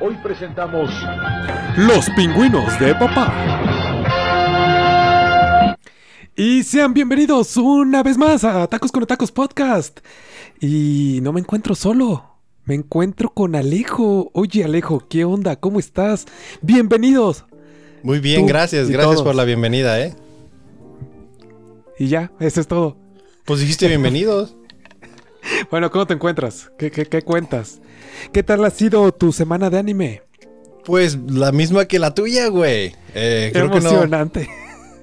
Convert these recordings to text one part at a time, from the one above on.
Hoy presentamos Los pingüinos de papá. Y sean bienvenidos una vez más a Tacos con Tacos Podcast. Y no me encuentro solo. Me encuentro con Alejo. Oye, Alejo, ¿qué onda? ¿Cómo estás? Bienvenidos. Muy bien, Tú gracias. Gracias todos. por la bienvenida, ¿eh? Y ya, eso es todo. Pues dijiste bienvenidos. Bueno, ¿cómo te encuentras? ¿Qué, qué, qué cuentas? ¿Qué tal ha sido tu semana de anime? Pues la misma que la tuya, güey. Eh, creo, que no, Emocionante.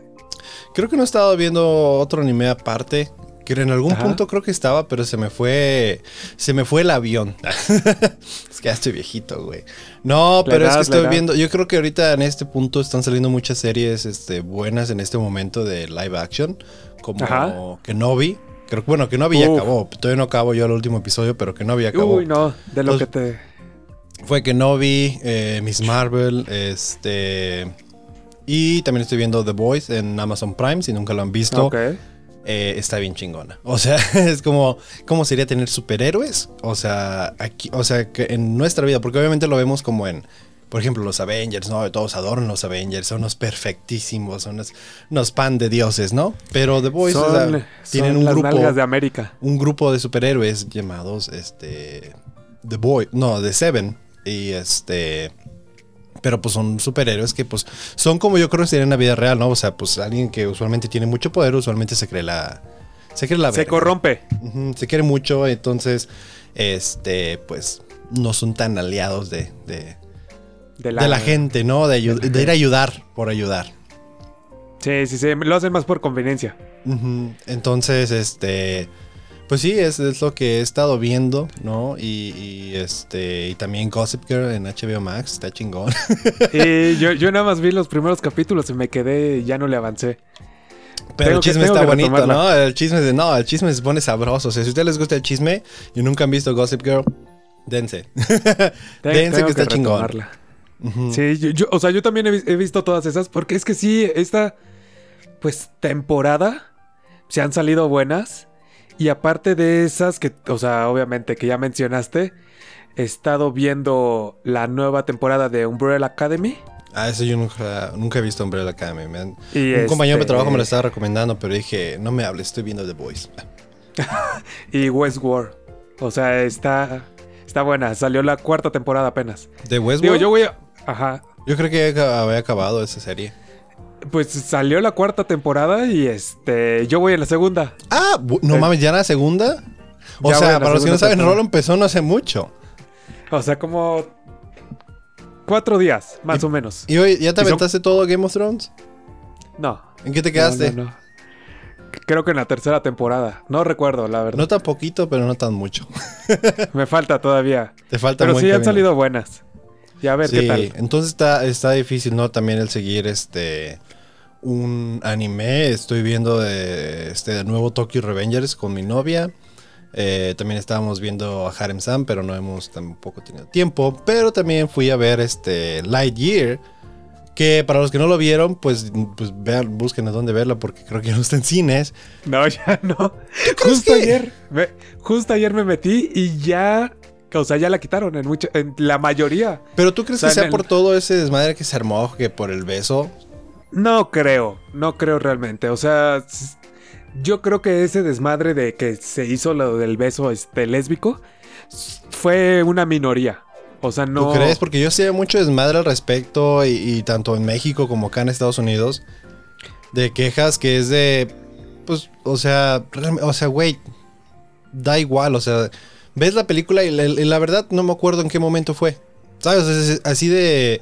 creo que no he estado viendo otro anime aparte. Que en algún Ajá. punto creo que estaba, pero se me fue. Se me fue el avión. es que ya estoy viejito, güey. No, pero es que estoy viendo. Yo creo que ahorita en este punto están saliendo muchas series este, buenas en este momento de live action. Como Ajá. Kenobi. Creo que bueno, Kenobi ya Uf. acabó. Todavía no acabo yo el último episodio, pero Kenobi acabó. Uy, no, de lo que te... Fue Kenobi, eh, Miss Marvel, este. Y también estoy viendo The Voice en Amazon Prime, si nunca lo han visto. Ok. eh, está bien chingona. O sea, es como. ¿Cómo sería tener superhéroes? O sea, aquí. O sea, que en nuestra vida, porque obviamente lo vemos como en. Por ejemplo, los Avengers, ¿no? Todos adoran los Avengers, son unos perfectísimos, son unos, unos pan de dioses, ¿no? Pero The Voice, o sea, Son, tienen son un las grupo de América. un grupo de superhéroes llamados este The Boy, no, The Seven y este pero pues son superhéroes que pues son como yo creo que serían en la vida real, ¿no? O sea, pues alguien que usualmente tiene mucho poder, usualmente se cree la se cree la Se verga. corrompe. Se quiere mucho, entonces este pues no son tan aliados de, de, De de la gente, ¿no? De, ir a ayudar por ayudar. Sí, sí, sí. Lo hacen más por conveniencia. Entonces, este. Pues sí, es, es lo que he estado viendo, ¿no? Y, y, este. Y también Gossip Girl en HBO Max, está chingón. Y yo, yo nada más vi los primeros capítulos y me quedé ya no le avancé. Pero Tengo el que- chisme está que bonito, retomarla. ¿no? El chisme de. No, el chisme se pone sabroso. O sea, si a ustedes les gusta el chisme y nunca han visto Gossip Girl, dense. Dense tengo que está chingón. Sí, yo, yo- o sea, yo también he, vi- he visto todas esas porque es que sí, esta, pues, temporada se han salido buenas. Y aparte de esas que, o sea, obviamente que ya mencionaste, he estado viendo la nueva temporada de Umbrella Academy. Ah, eso yo nunca, nunca he visto Umbrella Academy. man. Y Un compañero de este, trabajo me lo estaba recomendando, pero dije, no me hables, estoy viendo The Voice. Y Westworld. O sea, está, está buena. Salió la cuarta temporada apenas. ¿De Westworld? Digo, yo... voy a... Ajá. creo que ya había acabado esa serie. Pues salió la cuarta temporada y este... Yo voy en la segunda. Ah, no Eh, mames, ya en la segunda. O ya sea, para los que no saben. Rolo empezó no hace mucho. O sea, como... Cuatro días, más o menos. ¿Y hoy ya te ¿Y son- aventaste todo Game of Thrones? No. ¿En qué te quedaste? No, No, no, no. Creo que en la tercera temporada. No recuerdo, la verdad. tan poquito, pero no tan mucho. Me falta todavía. Te falta Pero sí han camino. salido buenas. Y a ver Sí, qué tal. entonces está, está difícil, ¿no? También el seguir este un anime. Estoy viendo de, este de nuevo Tokyo Revengers con mi novia. Eh, también estábamos viendo a Harem Sam, pero no hemos tampoco tenido tiempo. Pero también fui a ver este Lightyear. Que para los que no lo vieron, pues, pues vean, busquen a dónde verlo, porque creo que no está en cines. No, ya no. Justo que- ayer. me- justo ayer me metí y ya. O sea, ya la quitaron en, mucha, en la mayoría. Pero tú crees O sea, que sea el- por todo ese desmadre que se armó, que por el beso. No creo, no creo realmente. O sea, yo creo que ese desmadre de que se hizo lo del beso este, lésbico fue una minoría. O sea, no. ¿Tú crees? Porque yo sé mucho desmadre al respecto y, y tanto en México como acá en Estados Unidos de quejas que es de pues o sea, o sea, güey, da igual, o sea, ves la película y la, y la verdad no me acuerdo en qué momento fue. ¿Sabes? Es- es así de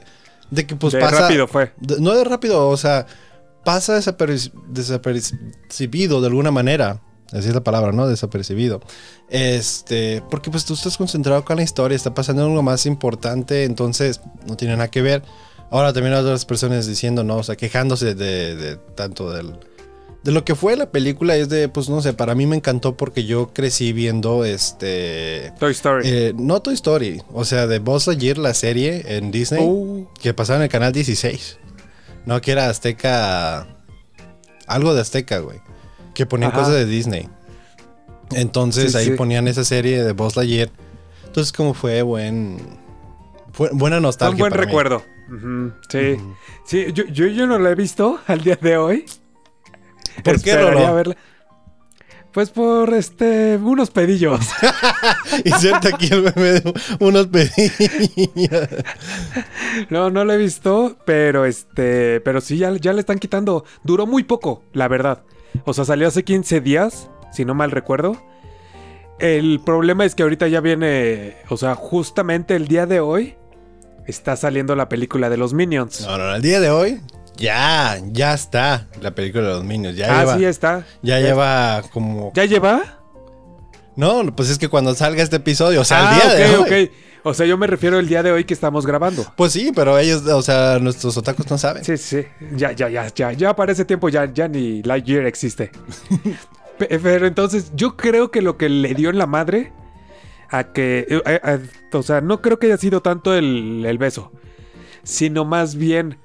de que pues de pasa rápido fue. de- no de rápido, o sea, pasa desaperci- desapercibido de alguna manera. Así es la palabra, ¿no? Desapercibido. Este, porque pues tú estás concentrado con la historia, está pasando algo más importante, entonces no tiene nada que ver. Ahora también hay otras personas diciendo, ¿no? O sea, quejándose de, de tanto del... De lo que fue la película es de, pues no sé, para mí me encantó porque yo crecí viendo este... Toy Story. eh, no Toy Story, o sea, de Buzz Lightyear, la serie en Disney Uh, que pasaba en el canal 16. No, que era Azteca. Algo de Azteca, güey. Que ponían Ajá. cosas de Disney. Entonces Sí, ahí sí. ponían esa serie de Buzz Lightyear. Entonces, como fue buen. Fue buena nostalgia. Un buen para mí. recuerdo. Sí. Sí, yo, yo, yo no la he visto al día de hoy. ¿Por qué, Rolo? verla. Pues por este unos pedillos. Inserta aquí el meme de unos pedillos. No, no la he visto, pero este, pero sí ya, ya le están quitando. Duró muy poco, la verdad. O sea, salió hace 15 días, si no mal recuerdo. El problema es que ahorita ya viene, o sea, justamente el día de hoy está saliendo la película de los Minions. No, no, el día de hoy ya, ya está la película de los Minions. Ya ah, lleva, sí está. ya lleva como... ¿Ya lleva? No, pues es que cuando salga este episodio, o sea, ah, el día ok, de hoy. ok. O sea, yo me refiero al día de hoy que estamos grabando. Pues sí, pero ellos, o sea, nuestros otakus no saben. Sí, sí. Ya, ya, ya, ya. Ya para ese tiempo ya, ya ni Lightyear existe. Pe- Pero entonces, yo creo que lo que le dio en la madre a que. eh, eh, o sea, no creo que haya sido tanto el, el beso. Sino más bien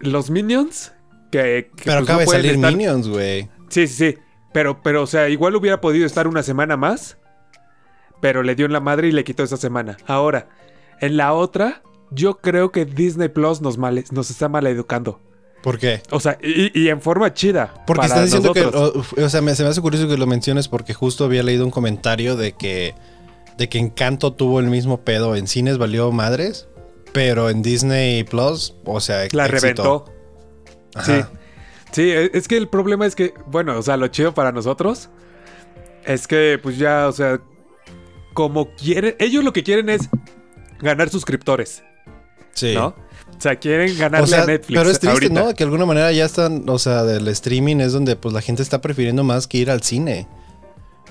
los minions. Que, que, pero pues, acaba no de salir estar- Minions, güey. Sí, sí, sí. Pero, pero, o sea, igual hubiera podido estar una semana más. Pero le dio en la madre y le quitó esa semana. Ahora, en la otra, yo creo que Disney Plus nos, mal, nos está maleducando. ¿Por qué? O sea, y, y en forma chida. Porque están diciendo nosotros. que, o, o sea, me, se me hace curioso que lo menciones porque justo había leído un comentario de que, de que Encanto tuvo el mismo pedo. En cines valió madres, pero en Disney Plus, o sea, La éxito. reventó. Sí. Ajá. Sí, e- es que el problema es que, bueno, o sea, lo chido para nosotros es que, pues ya, o sea, como quieren, ellos lo que quieren es ganar suscriptores, Sí. ¿no? O sea, quieren ganarle O sea, a Netflix. pero es triste, ahorita. ¿no? Que de alguna manera ya están, o sea, del streaming es donde pues la gente está prefiriendo más que ir al cine.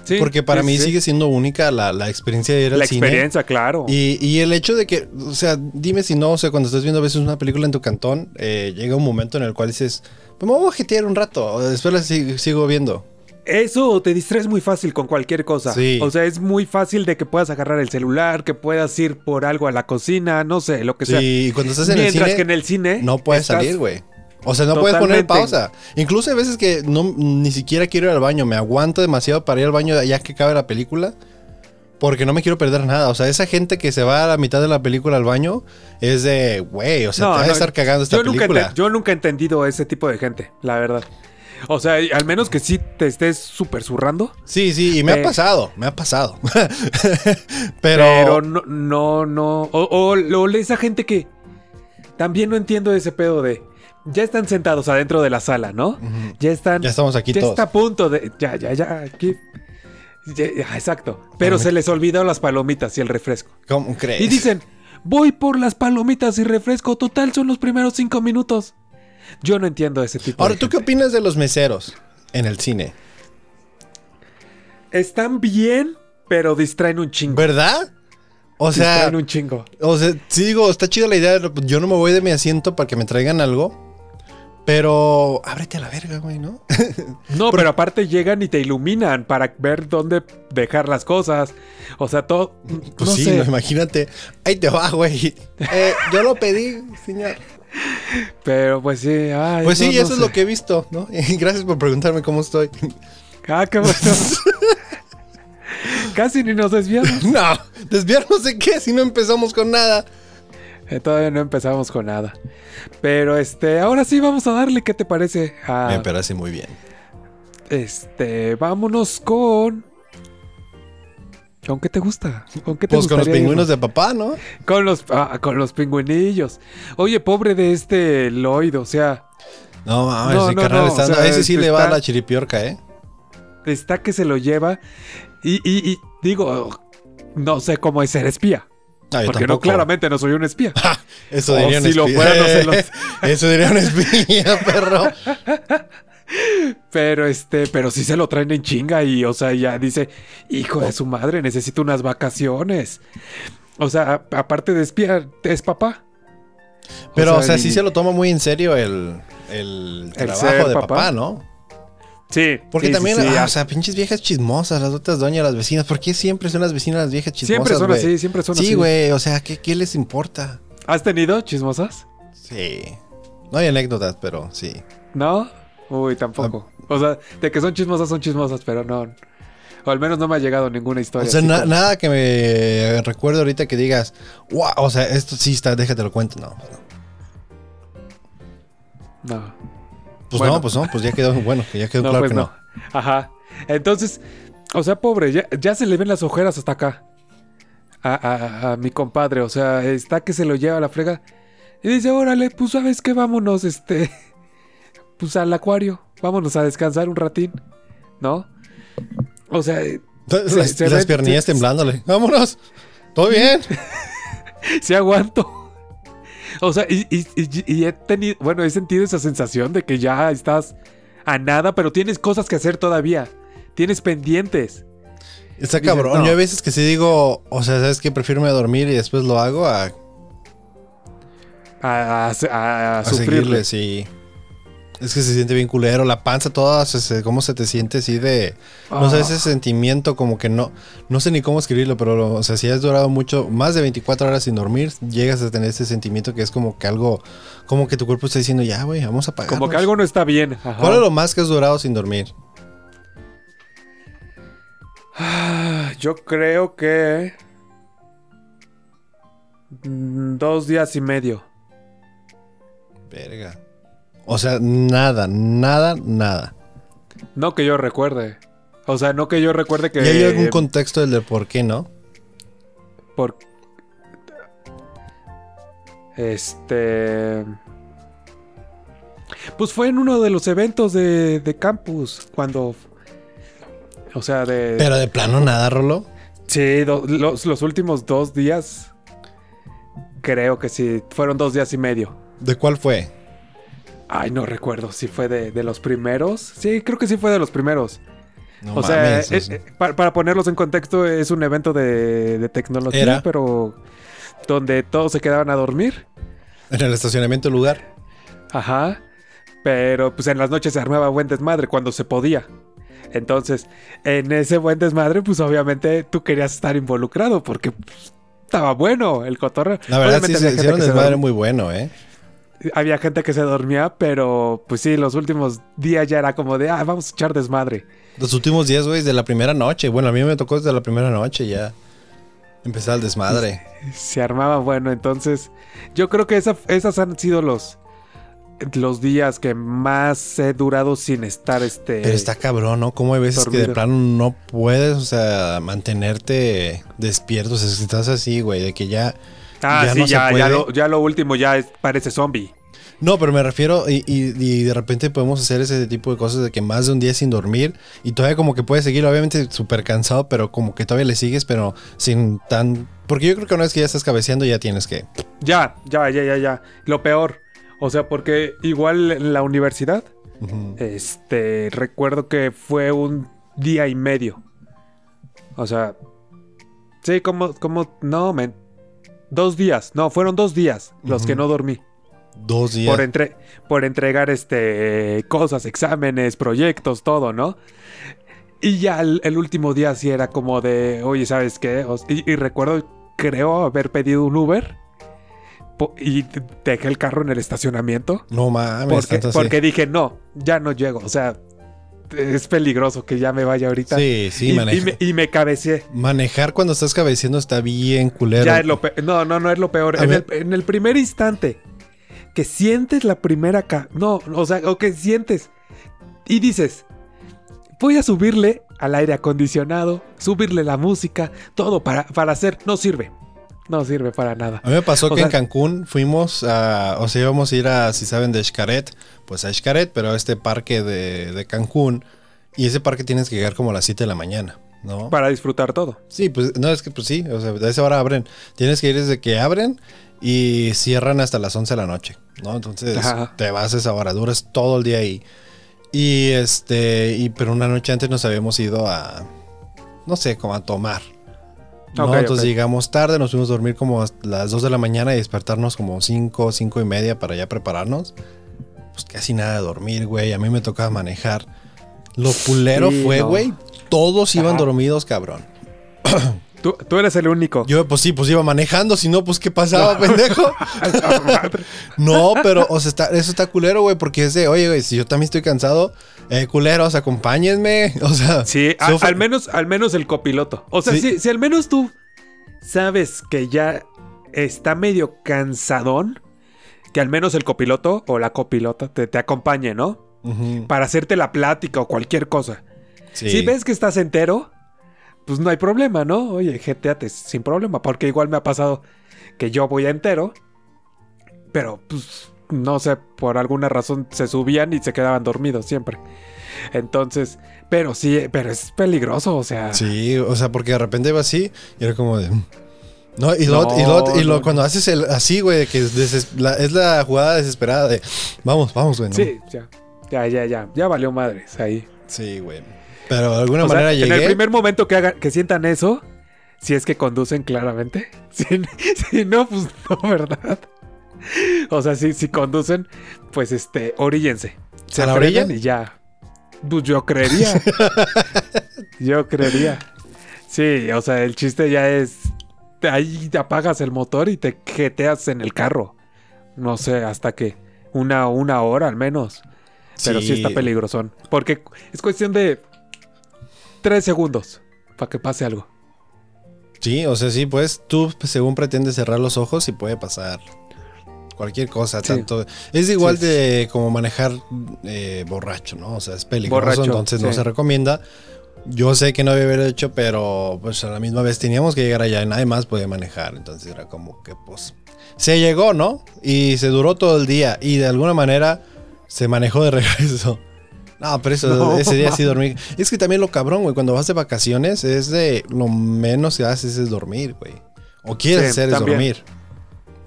Sí, Porque para sí, mí sí. sigue siendo única la, la experiencia de ir al la cine. experiencia, claro. Y, y el hecho de que, o sea, dime si no, o sea, cuando estás viendo a veces una película en tu cantón, eh, llega un momento en el cual dices, pues me voy a jetear un rato, después la sig- sigo viendo. Eso te distraes muy fácil con cualquier cosa. Sí. O sea, es muy fácil de que puedas agarrar el celular, que puedas ir por algo a la cocina, no sé, lo que sea. Sí, y cuando estás en el Mientras cine, que en el cine no puedes estás- salir, güey. O sea, no puedes poner pausa. Incluso hay veces que no, ni siquiera quiero ir al baño, me aguanto demasiado para ir al baño ya que acabe la película. Porque no me quiero perder nada. O sea, esa gente que se va a la mitad de la película al baño es de, güey, o sea, No, te vas a estar cagando esta yo nunca, película. ente- yo nunca he entendido ese tipo de gente, la verdad. O sea, al menos que sí te estés súper zurrando. Sí, sí, y me Eh. ha pasado, me ha pasado. Pero, pero, no, no, no. O, o- o esa gente que también no entiendo ese pedo de. Ya están sentados adentro de la sala, ¿no? Ya están. ya estamos aquí ya todos. está a punto de. Ya, ya, ya. Aquí. Ya, ya, exacto. Pero se les olvidó las palomitas y el refresco. ¿Cómo crees? Y dicen, voy por las palomitas y refresco. Total, son los primeros cinco minutos. Yo no entiendo ese tipo Ahora, de ¿tú qué opinas de los meseros en el cine? Están bien, pero distraen un chingo. ¿Verdad? O sea, distraen un chingo. o sea, sí digo, está chida la idea. de- Yo no me voy de mi asiento para que me traigan algo. Pero ábrete a la verga, güey, ¿no? No, pero aparte llegan y te iluminan para ver dónde dejar las cosas. O sea, todo. Pues no sí, sé. no, imagínate. Ahí te va, güey. Eh, yo lo pedí, señor. Pero pues sí. ay, Pues sí, no, eso es lo que he visto, ¿no? Y gracias por preguntarme cómo estoy. Ah, qué bueno. Casi ni nos desviamos. no, desviarnos de qué si no empezamos con nada. Eh, todavía no empezamos con nada. Pero este, ahora sí vamos a darle. ¿Qué te parece? A, Me parece muy bien. este, vámonos con. ¿Con qué te gusta? ¿Con qué te Pues con los pingüinos de papá, ¿no? Con los, ah, con los pingüinillos. Oye, pobre de este Lloyd, o sea, No, mames, No, no, carnal no, está- o sea, a ese sí le va a la chiripiorca, ¿eh? está que se lo lleva. Y, y- y digo, no sé cómo es ser espía. Ah, porque no, claramente no soy un espía. Eso O diría un si lo espía. fuera, no se los- Eso diría un espía, perro. Pero este, pero sí se lo traen en chinga y, o sea, ya dice, hijo de su madre, necesito unas vacaciones. O sea, a- aparte de espía, es papá. Pero, o sea, sí y- se lo toma muy en serio el, el El trabajo de papá, papá. ¿no? Sí. Porque sí, también, sí, ah, o sea, pinches viejas chismosas, las otras doñas, las vecinas. ¿Por qué siempre son las vecinas las viejas chismosas? siempre son así, siempre son así. Sí, güey, o sea, ¿qué, ¿qué les importa? ¿Has tenido chismosas? Sí. No hay anécdotas, pero sí. ¿No? Uy, tampoco. Ah. O sea, de que son chismosas, son chismosas, pero no. O al menos no me ha llegado ninguna O historia. sea, na- como- nada que me recuerde ahorita que digas, wow, o sea, esto sí está, déjate lo cuento. No, no. No. Pues Bueno. no, pues no, pues ya quedó, bueno, que ya quedó No, claro pues que no. no. Ajá. Entonces, o sea, pobre, ya, ya se le ven las ojeras hasta acá. A, a- a mi compadre, o sea, está que se lo lleva a la frega. Y dice, órale, pues sabes qué, vámonos, este, pues al acuario, vámonos a descansar un ratín, ¿no? O sea, eh, Se- las se las ve- piernillas se- temblándole. Vámonos. ¿Todo bien? sí aguanto. O sea, y, y- y- y he tenido, bueno, he sentido esa sensación de que ya estás a nada, pero tienes cosas que hacer todavía. Tienes pendientes. Está Dices, cabrón. no. Yo a veces que sí digo, o sea, ¿sabes qué? Prefiero irme a dormir y después lo hago a, A, a- a- a a sufrirle. seguirle, sí. Es que se siente bien culero, la panza toda, se- cómo se te siente así de... No sé, Ah. ese sentimiento como que no... No sé ni cómo escribirlo, pero, o sea, si has durado mucho, más de 24 horas sin dormir, llegas a tener ese sentimiento que es como que algo... Como que tu cuerpo está diciendo, ya, güey, vamos a pagar. Como que algo no está bien. Ajá. ¿Cuál es lo más que has durado sin dormir? Ah, Yo creo que. mm, Dos días y medio. Verga. O sea, nada, nada, nada. No que yo recuerde. O sea, no que yo recuerde que. ¿Y hay algún contexto del de por qué no? por este pues fue en uno de los eventos de, de campus cuando o sea de Pero de plano nada, Rolo. sí do- los, los últimos dos días creo que sí fueron dos días y medio ¿De cuál fue? Ay no recuerdo si fue de, de los primeros sí creo que sí fue de los primeros No o sea, mames, eh, eh, para, para ponerlos en contexto, es un evento de, de tecnología, Era. pero donde todos se quedaban a dormir. en el estacionamiento del lugar. Ajá. Pero pues en las noches se armaba buen desmadre cuando se podía. Entonces, en ese buen desmadre, pues obviamente tú querías estar involucrado porque pues, estaba bueno el cotorreo. La verdad sí Obviamente se había gente hicieron se desmadre dorm- muy bueno, ¿eh? Había gente que se dormía, pero pues sí, los últimos días ya era como de, ah, vamos a echar desmadre. Los últimos días, güey, de la primera noche. Bueno, a mí me tocó desde la primera noche ya. Empezar el desmadre. se armaba bueno. Entonces, yo creo que esa- esas han sido los, los días que más he durado sin estar este. Pero está cabrón, ¿no? Como hay veces que de plano no puedes, o sea, mantenerte despierto. O sea, si estás así, güey, de que ya... ah, ya sí, no ya, ya, lo, ya lo último ya es- parece zombie. No, pero me refiero y, y- y de repente podemos hacer ese tipo de cosas de que más de un día sin dormir y todavía como que puedes seguir, obviamente súper cansado, pero como que todavía le sigues, pero sin tan... Porque yo creo que una vez que ya estás cabeceando ya tienes que... Ya, ya, ya, ya, ya. Lo peor. O sea, porque igual en la universidad, este, recuerdo que fue un día y medio. O sea, sí, como, como, no, men. Dos días, no, fueron dos días los que no dormí. Dos días. por, entre, por entregar este cosas, exámenes, proyectos, todo, ¿no? Y ya el, el último día sí era como de, oye, ¿sabes qué? Y, y recuerdo, creo, haber pedido un Uber y dejé el carro en el estacionamiento No mames, porque dije, no, ya no llego, o sea, es peligroso que ya me vaya ahorita. Sí, sí, y, y me, y me cabeceé. manejar cuando estás cabeceando está bien culero. Ya es lo pe- No, no, no es lo peor. En el, en el primer instante que sientes la primera... ca- No, o sea, o que sientes y dices, voy a subirle al aire acondicionado, subirle la música, todo para, para hacer... No sirve. No sirve para nada. A mí me pasó O que en Cancún fuimos a, o sea, íbamos a ir a, si saben, de Xcaret, pues a Xcaret, pero a este parque de, de Cancún. Y ese parque tienes que llegar como a las 7 de la mañana, ¿no? Para disfrutar todo. Sí, pues no, es que pues sí, o sea, de esa hora abren. Tienes que ir desde que abren y cierran hasta las 11 de la noche, ¿no? Entonces Ajá. te vas a esa hora, duras todo el día ahí. Y este, y pero una noche antes nos habíamos ido a, no sé, como a tomar. ¿No? Entonces llegamos tarde, nos fuimos a dormir como a las 2 de la mañana y despertarnos como 5, 5 y media para ya prepararnos. Pues casi nada de dormir, güey. A mí me tocaba manejar. Lo culero Sí, fue, no. güey. Todos iban dormidos, cabrón. Tú, tú eres el único. Yo, pues sí, pues iba manejando, si no, pues ¿qué pasaba, pendejo? La madre. No, pero, o sea, está- eso está culero, güey, porque es de, oye, güey, si yo también estoy cansado, eh, culeros, acompáñenme. O sea, Sí, a- al menos, al menos el copiloto. O sea, Sí. si, si al menos tú sabes que ya está medio cansadón, que al menos el copiloto o la copilota te, te acompañe, ¿no? Para hacerte la plática o cualquier cosa. sí. Si ves que estás entero, pues no hay problema, ¿no? Oye, jeteate sin problema, porque igual me ha pasado que yo voy a entero, pero pues no sé, por alguna razón se subían y se quedaban dormidos siempre. Entonces, pero sí, pero es peligroso, o sea. Sí, o sea, porque de repente iba así y era como de. No, y lo, No, y lo, y lo- no. cuando haces el así, güey, que es, la, es la jugada desesperada de vamos, vamos, güey. ¿no? Sí, ya. Ya, ya, ya. Ya valió madres ahí. Sí, güey. Pero de alguna O sea, manera en el primer momento que hagan, que sientan eso, si es que conducen claramente. Si, si no, pues no, ¿verdad? O sea, si, si conducen, pues este, oríllense. Se ¿A la orilla? Y ya. Pues yo creería. yo creería. Sí, o sea, el chiste ya es. Ahí te apagas el motor y te jeteas en el carro. No sé, hasta que. Una, una hora al menos. Pero sí, está peligrosón. Porque es cuestión de tres segundos para que pase algo. Sí, o sea, sí, pues tú según pretendes cerrar los ojos y puede pasar cualquier cosa, Sí. tanto... Es igual Sí, de como manejar eh, borracho, ¿no? O sea, es peligroso, Borracho, entonces no se recomienda. Yo sé que no había haber hecho, pero pues a la misma vez teníamos que llegar allá y nadie más podía manejar, entonces era como que pues... Se llegó, ¿no? Y se duró todo el día y de alguna manera se manejó de regreso. No, pero eso, No, ese día sí dormí. Es que también lo cabrón, güey, cuando vas de vacaciones es de lo menos que haces es dormir, güey. O quieres Sí, hacer es también. dormir.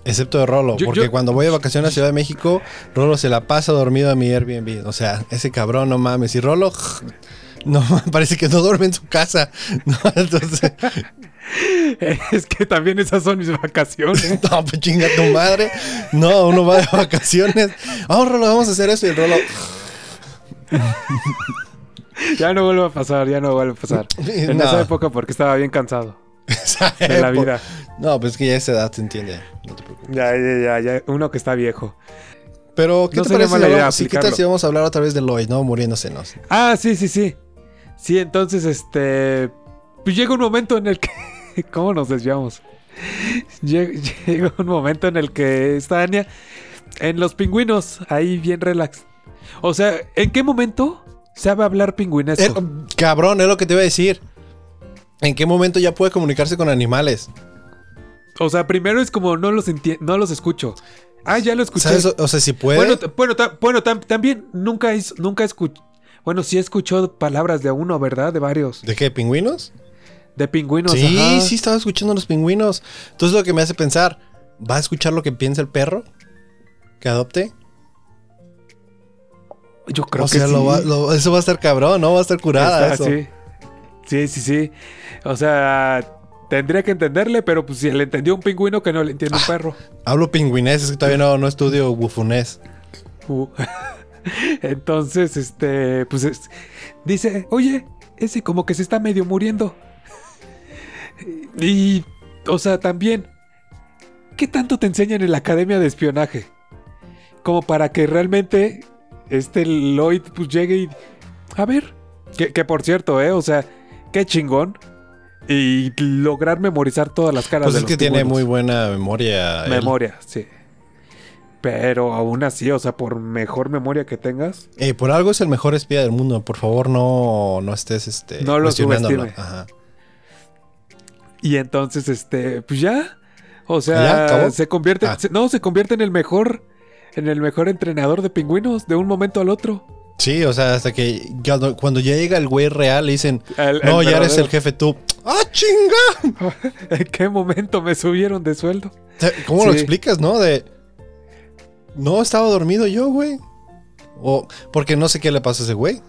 Excepto de Rolo, Yo- porque yo- cuando voy de vacaciones a Ciudad de México, Rolo se la pasa dormido a mi Airbnb. O sea, ese cabrón, no mames. Y Rolo, no, parece que no duerme en su casa. No, entonces, Es que también esas son mis vacaciones. no, pues chinga tu madre. No, uno va de vacaciones. Vamos, Rolo, vamos a hacer eso. Y el Rolo, ya no vuelve a pasar, ya no vuelve a pasar. En No. esa época porque estaba bien cansado de la vida. No, pues es que ya a esa edad se entiende. No te preocupes. Ya, ya, ya, ya. Uno que está viejo. Pero, ¿qué No te parece? mala idea sí, ¿Qué tal si vamos a hablar otra vez de Lloyd, no? Muriéndosenos. Ah, sí, sí, sí. Sí, entonces, este. Pues llega un momento en el que. ¿Cómo nos desviamos? Llega, llega un momento en el que está Anya en los pingüinos, ahí bien relax. O sea, ¿en qué momento sabe hablar pingüinesco? Eh, cabrón, es lo que te iba a decir. ¿En qué momento ya puede comunicarse con animales? O sea, primero es como no los no los escucho. Ah, ya lo escuché. ¿Sabes? O sea, si puede. Bueno, bueno, ta- bueno tam- también nunca nunca escuché. Bueno, sí escuchó palabras de uno, ¿verdad? De varios. ¿De qué? ¿Pingüinos? De pingüinos. sí, ajá. sí, estaba escuchando los pingüinos. Entonces lo que me hace pensar, ¿va a escuchar lo que piensa el perro? ¿Que adopte? Yo creo o que sea, sí. lo va- lo- eso va a estar cabrón, ¿no? Va a estar curada Está- eso. sí. sí, sí, sí. O sea, tendría que entenderle, pero pues si le entendió un pingüino que no le entiende un perro. Hablo pingüinés, es que todavía no, no estudio bufunés. Uh. Entonces, este, pues es- dice, oye, ese como que se está medio muriendo. Y, o sea, también, ¿qué tanto te enseñan en la academia de espionaje? Como para que realmente este Lloyd pues llegue y... A ver, que, que por cierto, ¿eh? O sea, qué chingón. Y lograr memorizar todas las caras Pues de es los que tiene muy buena memoria. él. Memoria, sí. Pero aún así, o sea, por mejor memoria que tengas, Eh, por algo es el mejor espía del mundo. Por favor, no, no estés este, No lo subestime. Ajá. Y entonces, este, pues ya. O sea, se convierte. Ah. se- no, se convierte en el mejor. En el mejor entrenador de pingüinos de un momento al otro. Sí, o sea, hasta que cuando, ya llega el güey real le dicen, El- no, el ya eres el jefe tú. ¡Ah, chinga! ¿En qué momento me subieron de sueldo? ¿Cómo lo explicas, no? De, no, estaba dormido yo, güey. O, porque no sé qué le pasó a ese güey.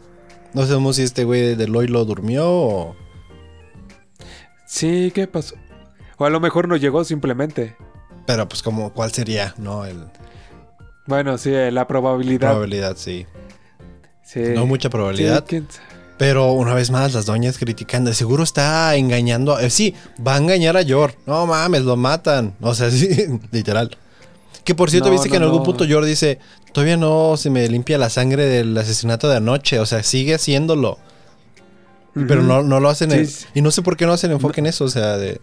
No sabemos si este güey de Lloyd lo durmió o... Sí, ¿qué pasó? O a lo mejor no llegó simplemente. Pero pues como, ¿cuál sería? No, el Bueno, sí, eh, la probabilidad. probabilidad, sí. sí. No mucha probabilidad. Pero una vez más, las doñas criticando. de Seguro está engañando. a- eh, sí, va a engañar a Yor. No mames, lo matan. O sea, sí, literal. Que por cierto, No, viste que en algún no. punto Yor dice: Todavía no se me limpia la sangre del asesinato de anoche. O sea, sigue haciéndolo. Pero no, no lo hacen. Sí, en- y no sé por qué no hacen enfoque en eso. O sea, de.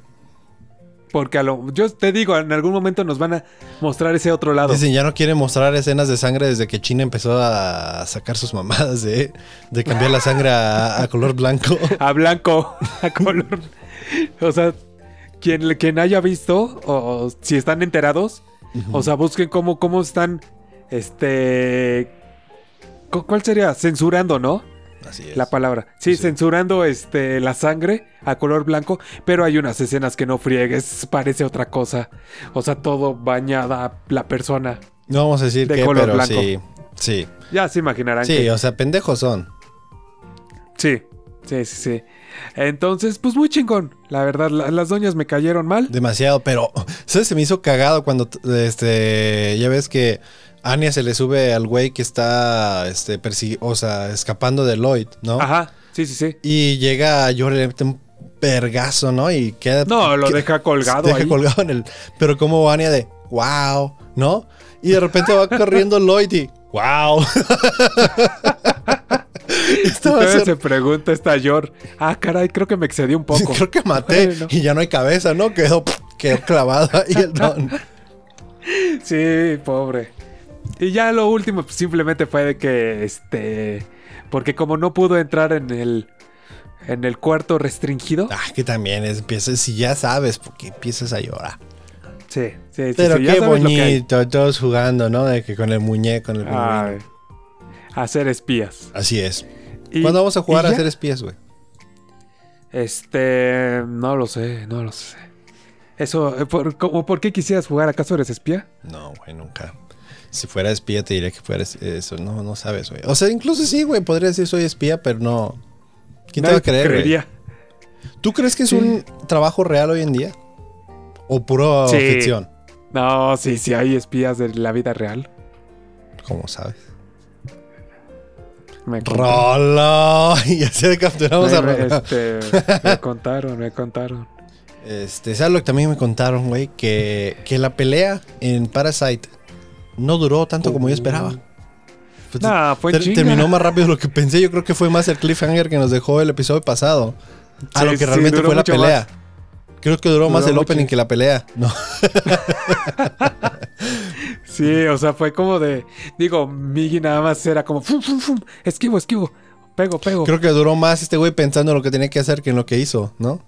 Porque a lo, yo te digo, en algún momento nos van a mostrar ese otro lado. Dicen, ya no quieren mostrar escenas de sangre desde que China empezó a sacar sus mamadas de, de cambiar la sangre a, a color blanco. A blanco, a color. O sea, quien, quien haya visto, o, o si están enterados, o sea, busquen cómo, cómo están, este... cu- ¿Cuál sería? Censurando, ¿no? Así es. La palabra. Sí, Sí. censurando este, la sangre a color blanco, pero hay unas escenas que no friegues, parece otra cosa. O sea, todo bañada la persona. No vamos a decir de qué, color pero blanco. sí. Sí. Ya se imaginarán Sí, que... o sea, pendejos son. Sí, sí, sí, sí. Entonces, pues muy chingón. La verdad, la- las doñas me cayeron mal. Demasiado, pero ¿sabes? Se me hizo cagado cuando este ya ves que Anya se le sube al güey que está este o sea, escapando de Lloyd, ¿no? Ajá, sí, sí, sí. Y llega a Yor y le mete un vergazo, ¿no? Y queda No, lo deja colgado deja ahí. colgado en el pero como Anya de wow, ¿no? Y de repente va corriendo Lloyd y wow. Y cer- se pregunta esta Yor. Ah, caray, creo que me excedí un poco. Creo que maté Bueno. y ya no hay cabeza, ¿no? Quedó, quedó clavado ahí el don. Sí, pobre. Y ya lo último pues, simplemente fue de que este porque como no pudo entrar en el en el cuarto restringido. Ah, que también es, empiezas, si ya sabes, porque empiezas a llorar. Sí, sí, sí, Pero sí, ya qué hay. bonito, todos jugando, ¿no? De que con el muñeco, con el Ay, hacer espías. Así es. Y- ¿Cuándo vamos a jugar a ya. hacer espías, güey? Este, no lo sé, no lo sé. Eso, eh, ¿por, ¿por qué quisieras jugar? ¿Acaso eres espía? No, güey, nunca. Si fuera espía te diría que fueras eso. No, no sabes, güey. O sea, incluso sí, güey, podría decir soy espía, pero no. ¿Quién te va a creer, creería. ¿Tú crees que es Sí. un trabajo real hoy en día? ¿O puro Sí. ficción? No, sí, sí hay espías de la vida real. ¿Cómo sabes? Me. ¡Rolo! Y así capturamos a Me- me- Rolo. este, me contaron, me contaron. Este, ¿sabes lo que también me contaron, güey? Que, que la pelea en Parasite no duró tanto como yo esperaba. Pues, Nah, fue ter- chinga. terminó más rápido de lo que pensé. Yo creo que fue más el cliffhanger que nos dejó el episodio pasado. A Sí, lo que sí, realmente fue la pelea. Creo que duró, más el mucho. opening que la pelea. No. Sí, o sea, fue como de. Digo, Miggy nada más era como. Fum, fum, fum, esquivo, esquivo. Pego, pego. Creo que duró más este güey pensando en lo que tenía que hacer que en lo que hizo, ¿no?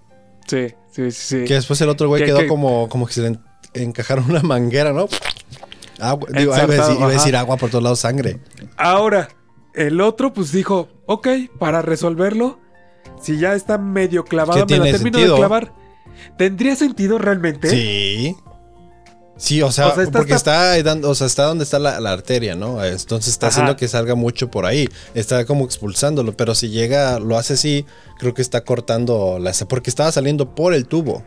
Sí, sí, sí. Que después el otro güey Que- quedó que- como, como que se le en- encajaron una manguera, ¿no? Agua, digo, iba, a decir, iba a decir ajá. agua por todos lados, sangre. Ahora, el otro, pues dijo: Ok, para resolverlo, si ya está medio clavado, me la termino sentido. de clavar. ¿Tendría sentido realmente? Sí. Sí, o sea, O sea, está porque está, dando- o sea, está donde está la, la arteria, ¿no? Entonces está Ajá. haciendo que salga mucho por ahí. Está como expulsándolo, pero si llega, lo hace así, creo que está cortando la... Porque estaba saliendo por el tubo,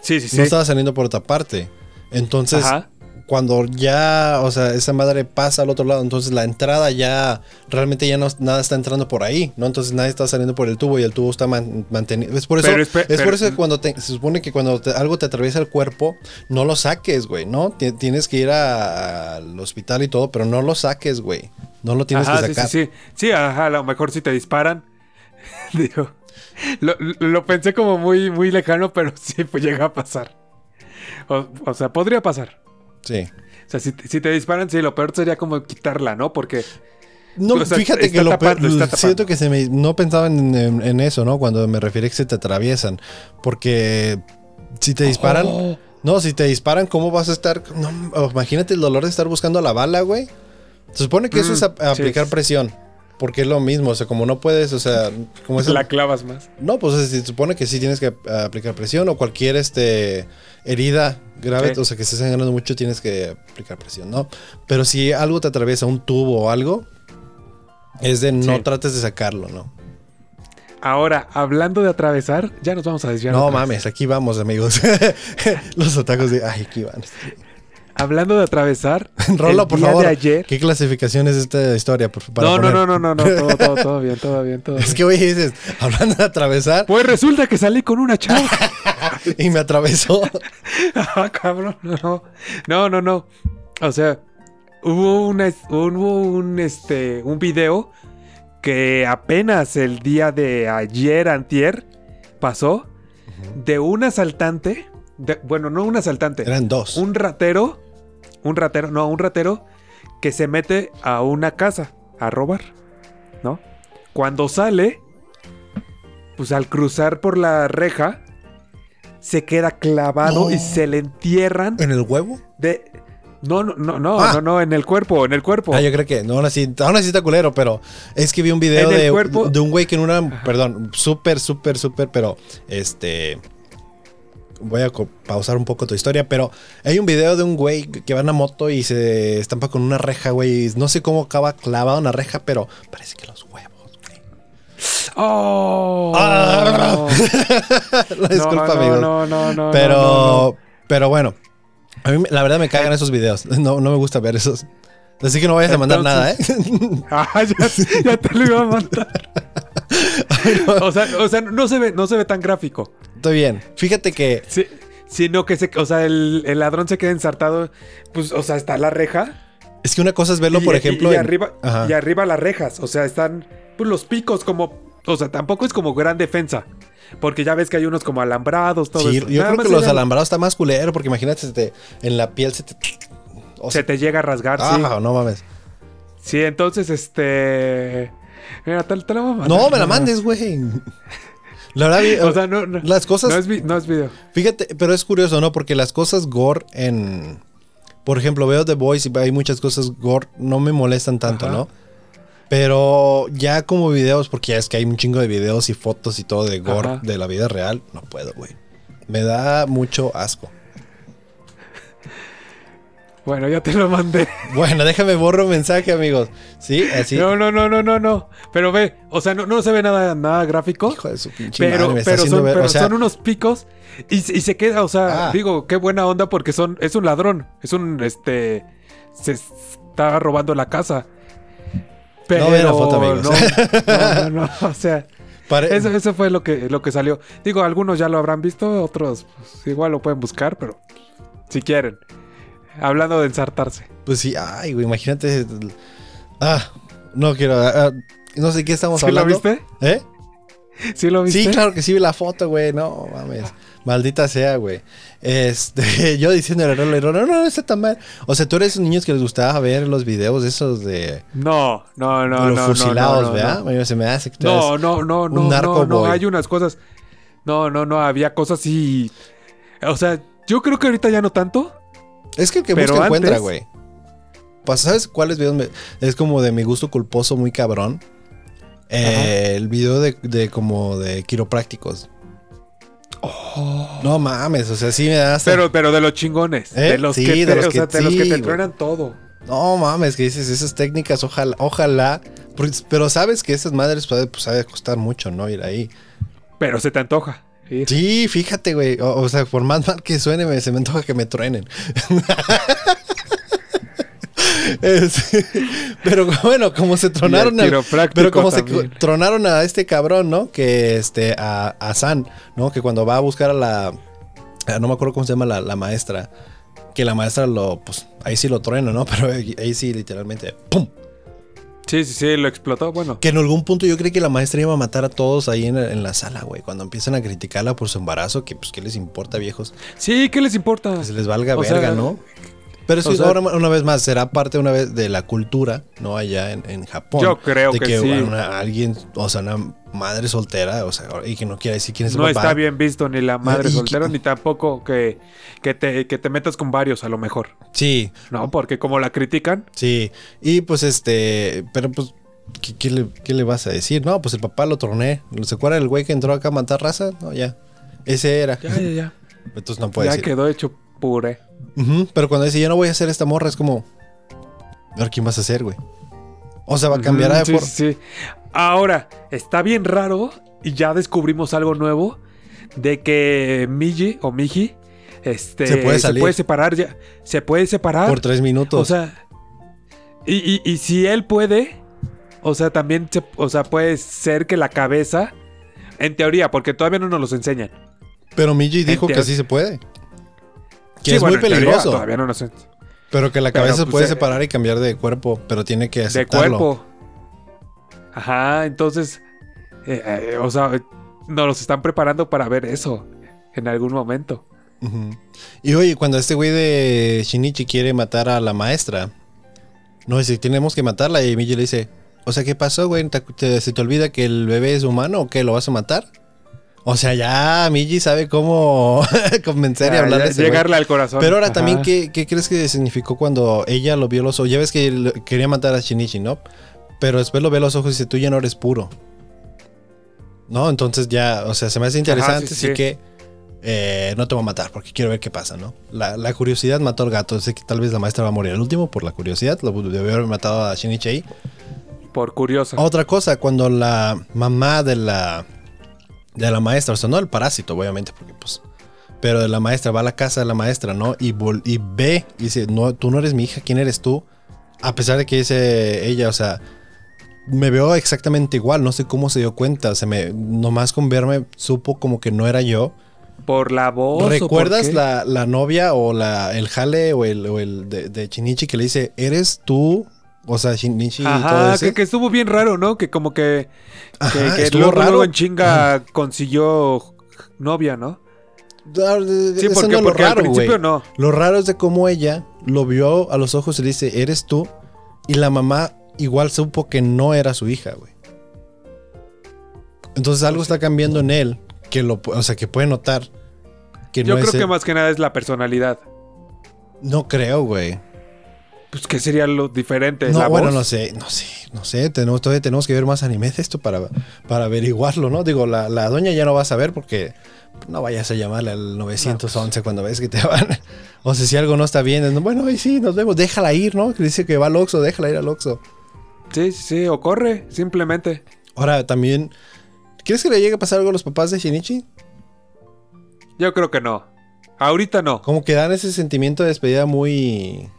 Sí, sí, sí. no estaba saliendo por otra parte. Entonces, Ajá. Cuando ya, o sea, esa madre pasa al otro lado, entonces la entrada ya, realmente ya no, nada está entrando por ahí, ¿no? Entonces nadie está saliendo por el tubo y el tubo está man- mantenido. Es por eso, Pero es por eso que cuando te- se supone que cuando te- algo te atraviesa el cuerpo, no lo saques, güey, ¿no? Ti- Tienes que ir a- al hospital y todo, pero no lo saques, güey. No lo tienes Ajá, que sí, sacar. sí, sí. Sí, ajá, a lo mejor si te disparan. Digo. Lo, lo pensé como muy, muy lejano, pero sí, pues llega a pasar. O, o sea, podría pasar. Sí. O sea, si, te- si te disparan, sí, lo peor sería como quitarla, ¿no? Porque. No, O sea, fíjate está que lo tapando, peor- está tapando. siento que se me no pensaba en, en- en eso, ¿no? Cuando me refiero a que se te atraviesan, porque si te disparan, Oh. no, si te disparan, ¿cómo vas a estar? No, imagínate el dolor de estar buscando la bala, güey. Se supone que eso Mm, es a- sí. aplicar presión, porque es lo mismo, o sea, como no puedes, o sea, como es La clavas más. no, pues o sea, se supone que sí tienes que eh, aplicar presión o cualquier este herida grave, o sea, que estés sangrando mucho, tienes que aplicar presión, ¿no? Pero si algo te atraviesa un tubo o algo, es de no Sí. trates de sacarlo, ¿no? Ahora, hablando de atravesar, ya nos vamos a desviar. No mames, aquí vamos, amigos. Los atacos de. Ay, aquí van. Hablando de atravesar. Rolo, por favor. de ayer. ¿Qué clasificación es esta historia? Por, No, no, no, no, no, no, todo, todo, todo bien, todo bien, todo bien. Es que, oye, dices, hablando de atravesar, Pues resulta que salí con una chava. y me atravesó. ah, cabrón, no. No, no, no. O sea, hubo una, hubo un este un video que apenas el día de ayer antier pasó de un asaltante, de- bueno, no un asaltante, Eran dos. un ratero, un ratero, no, un ratero que se mete a una casa a robar, ¿no? Cuando sale, pues al cruzar por la reja, se queda clavado No. y se le entierran ¿En el huevo? de... No, no, no, no, Ah. no, no, en el cuerpo, en el cuerpo. Ah, yo creo que, no, aún así, aún así está culero, pero es que vi un video de, de un güey que en una, perdón, súper, súper, súper, pero este, voy a pausar un poco tu historia, pero hay un video de un güey que va en una moto y se estampa con una reja, güey, no sé cómo acaba clavado en la reja, pero parece que los huevos, güey. ¡Oh! Ah. No, Disculpa, no, amigos. No, no, no, pero, no, no. pero bueno, a mí la verdad me cagan esos videos, no, no me gusta ver esos. Así que no vayas a mandar nada, ¿eh? Ah, ya, ya te lo iba a mandar. o sea, o sea, no se ve, no se ve tan gráfico. Estoy bien. Fíjate que Sí, sino que se, o sea, el, el ladrón se queda ensartado, pues, o sea, está la reja. es que una cosa es verlo, y, por y- ejemplo, y, en- arriba, Ajá. y arriba las rejas, o sea, están pues, los picos como, o sea, tampoco es como gran defensa, porque ya ves que hay unos como alambrados, todo Sí, eso. yo Nada creo que los era- alambrados está más culero porque imagínate se te- en la piel se te. o se te llega a rasgar, sí. ah, no mames. Sí, entonces, este, mira, te, te la voy a mandar. No, me la mandes, güey. La verdad, vi- O sea, no, no, las cosas. no es, vi- no es video. Fíjate, pero es curioso, ¿no? Porque las cosas gore en. Por ejemplo, veo The Voice y hay muchas cosas gore, no me molestan tanto, Ajá. ¿no? Pero ya como videos, porque ya es que hay un chingo de videos y fotos y todo de gore Ajá. de la vida real, no puedo, güey. Me da mucho asco. Bueno, ya te lo mandé. Bueno, déjame borro un mensaje, amigos. Sí, así. No, no, no, no, no, no. Pero ve, o sea, no, no se ve nada, nada gráfico. Hijo de su pinche Pero, madre, me está pero, son, ver- pero o sea, son unos picos y, y se queda, o sea, Ah. digo, qué buena onda porque son, es un ladrón, es un, este, se está robando la casa. Pero No vean la foto, amigos. No, no, no, no, o sea, pare- eso, eso fue lo que, lo que salió. Digo, algunos ya lo habrán visto, otros pues, igual lo pueden buscar, pero si quieren. Hablando de ensartarse. Pues sí, ay, güey, imagínate. Ah, no quiero. ah, no sé qué estamos ¿Sí lo hablando. viste? ¿Eh? ¿Sí lo viste? Sí, claro que sí vi la foto, güey. No, mames. Maldita sea, güey. Este, yo diciendo el error, no, no, no está tan mal. O sea, tú eres un niño que les gustaba ver los videos esos de, No, no, no, los no, fusilados, no, no, ¿verdad? se me hace que tú no, no, no, un narco no, no, boy. hay unas cosas. No, no, no, había cosas y. O sea, yo creo que ahorita ya no tanto. Es que el que Pero busca encuentra, güey. Pues, ¿sabes cuáles videos? me- Es como de mi gusto culposo muy cabrón. Eh, el video de, de como de quiroprácticos. No mames, o sea, sí me da hasta- Pero, pero de los chingones. ¿Eh? De los Sí, que te, de los o sea, que- de los que te truenan todo. No mames, que dices, esas técnicas, ojalá, ojalá. Pero sabes que esas madres pues, sabe costar mucho, ¿no? Ir ahí. Pero se te antoja. Sí, fíjate, güey. O, o sea, por más mal que suene, me- se me antoja que me truenen. Es- pero bueno, como se tronaron quiropráctico pero como se tronaron a este cabrón, ¿no? Que este a, a San, ¿no? Que cuando va a buscar a la a- no me acuerdo cómo se llama la, la maestra, que la maestra lo pues ahí sí lo truena, ¿no? Pero ahí, ahí sí literalmente pum. Sí, sí, sí, lo explotó. Bueno, Que en algún punto yo creí que la maestra iba a matar a todos ahí en, en la sala, güey, cuando empiezan a criticarla por su embarazo, que pues qué les importa, viejos, sí, ¿qué les importa? que se les valga O verga, sea, ¿no? Pero que sea- ahora una vez más será parte una vez de la cultura, ¿no? Allá en, en Japón. Yo creo de que que sí. una- alguien, o sea, una madre soltera, o sea, y que no quiere decir quién es el No papá. está bien visto ni la madre soltera, ni tampoco que, que, te, que te metas con varios a lo mejor. Sí, No, porque como la critican, sí. Y pues este, pero pues, ¿qué, qué le, qué le vas a decir? No, pues el papá lo torné. ¿Se acuerda el güey que entró acá a matar raza? No, ya. Ese era. ya, ya, ya. Entonces no puede ya decir. quedó hecho Pero cuando dice, yo no voy a hacer esta morra, es como, a ver quién vas a hacer, güey. O sea, va a cambiar de sí, forma. sí. Ahora, está bien raro y ya descubrimos algo nuevo de que Miji o Miji este, Se puede salir. separar ya. Se puede separar. Por tres minutos. O sea, y, y- y si él puede, o sea, también se- o sea, puede ser que la cabeza, en teoría, porque todavía no nos los enseñan. pero Miji dijo que sí se puede. Que Sí, es bueno, muy teoría peligroso. todavía no nos en- Pero que la Pero, cabeza se pues, puede eh, separar y cambiar de cuerpo, pero tiene que de aceptarlo. cuerpo. Ajá, entonces, eh, eh, o sea, nos los están preparando para ver eso en algún momento. Y oye, cuando este güey de Shinichi quiere matar a la maestra, no dice, tenemos que matarla. Y Miji le dice, o sea, ¿qué pasó, güey? ¿Te- te- ¿Se te olvida que el bebé es humano o qué? ¿Lo vas a matar? O sea, ya Miji sabe cómo convencer y ese güey. llegarle al corazón. Pero ahora Ajá. también, ¿qué, qué crees que significó cuando ella lo vio los ojos? Ya ves que quería matar a Shinichi, ¿no? Pero después lo ve a los ojos y dice, tú ya no eres puro. ¿No? Entonces ya, o sea, se me hace interesante, sí, sí, así sí. que eh, no te voy a matar porque quiero ver qué pasa, ¿no? La, la curiosidad mató al gato. Sé que tal vez la maestra va a morir al último por la curiosidad. Lo debió haber matado a Shinichi ahí. Por curioso. Otra cosa, cuando la mamá de la de la maestra, o sea, no el parásito, obviamente, porque pues pero de la maestra va a la casa de la maestra, ¿no? Y, vol- y ve y dice, "No, tú no eres mi hija, ¿quién eres tú?" A pesar de que dice ella, o sea, me veo exactamente igual, no sé cómo se dio cuenta, se me nomás con verme supo como que no era yo. Por la voz. o por ¿Recuerdas qué? la, la novia o la, el jale o el, o el de, de Shinichi que le dice, "¿Eres tú?" O sea, Shinichi y todo ese. que, que estuvo bien raro, ¿no? Que como que, que, Ajá, que luego, raro. luego en chinga consiguió novia, ¿no? Ah, Sí, porque, no es lo porque al raro, principio güey. no. Lo raro es de cómo ella lo vio a los ojos y le dice, eres tú. Y la mamá igual supo que no era su hija, güey. Entonces algo está cambiando en él, que lo, o sea, que puede notar que Yo no creo es que él. más que nada es la personalidad. No creo, güey. Pues que sería lo diferente. No, la bueno, voz. no sé, no sé, no sé. Tenemos, todavía tenemos que ver más anime de esto para, para averiguarlo, ¿no? Digo, la, la doña ya no va a saber porque no vayas a llamarle al 911 cuando ves que te van. O sea, si algo no está bien, bueno, ahí sí, nos vemos, déjala ir, ¿no? Que dice que va al Oxxo, déjala ir al Oxxo. Sí, sí, sí, o corre, simplemente. Ahora, también, ¿quieres que le llegue a pasar algo a los papás de Shinichi? Yo creo que no. Ahorita no. Como que dan ese sentimiento de despedida muy...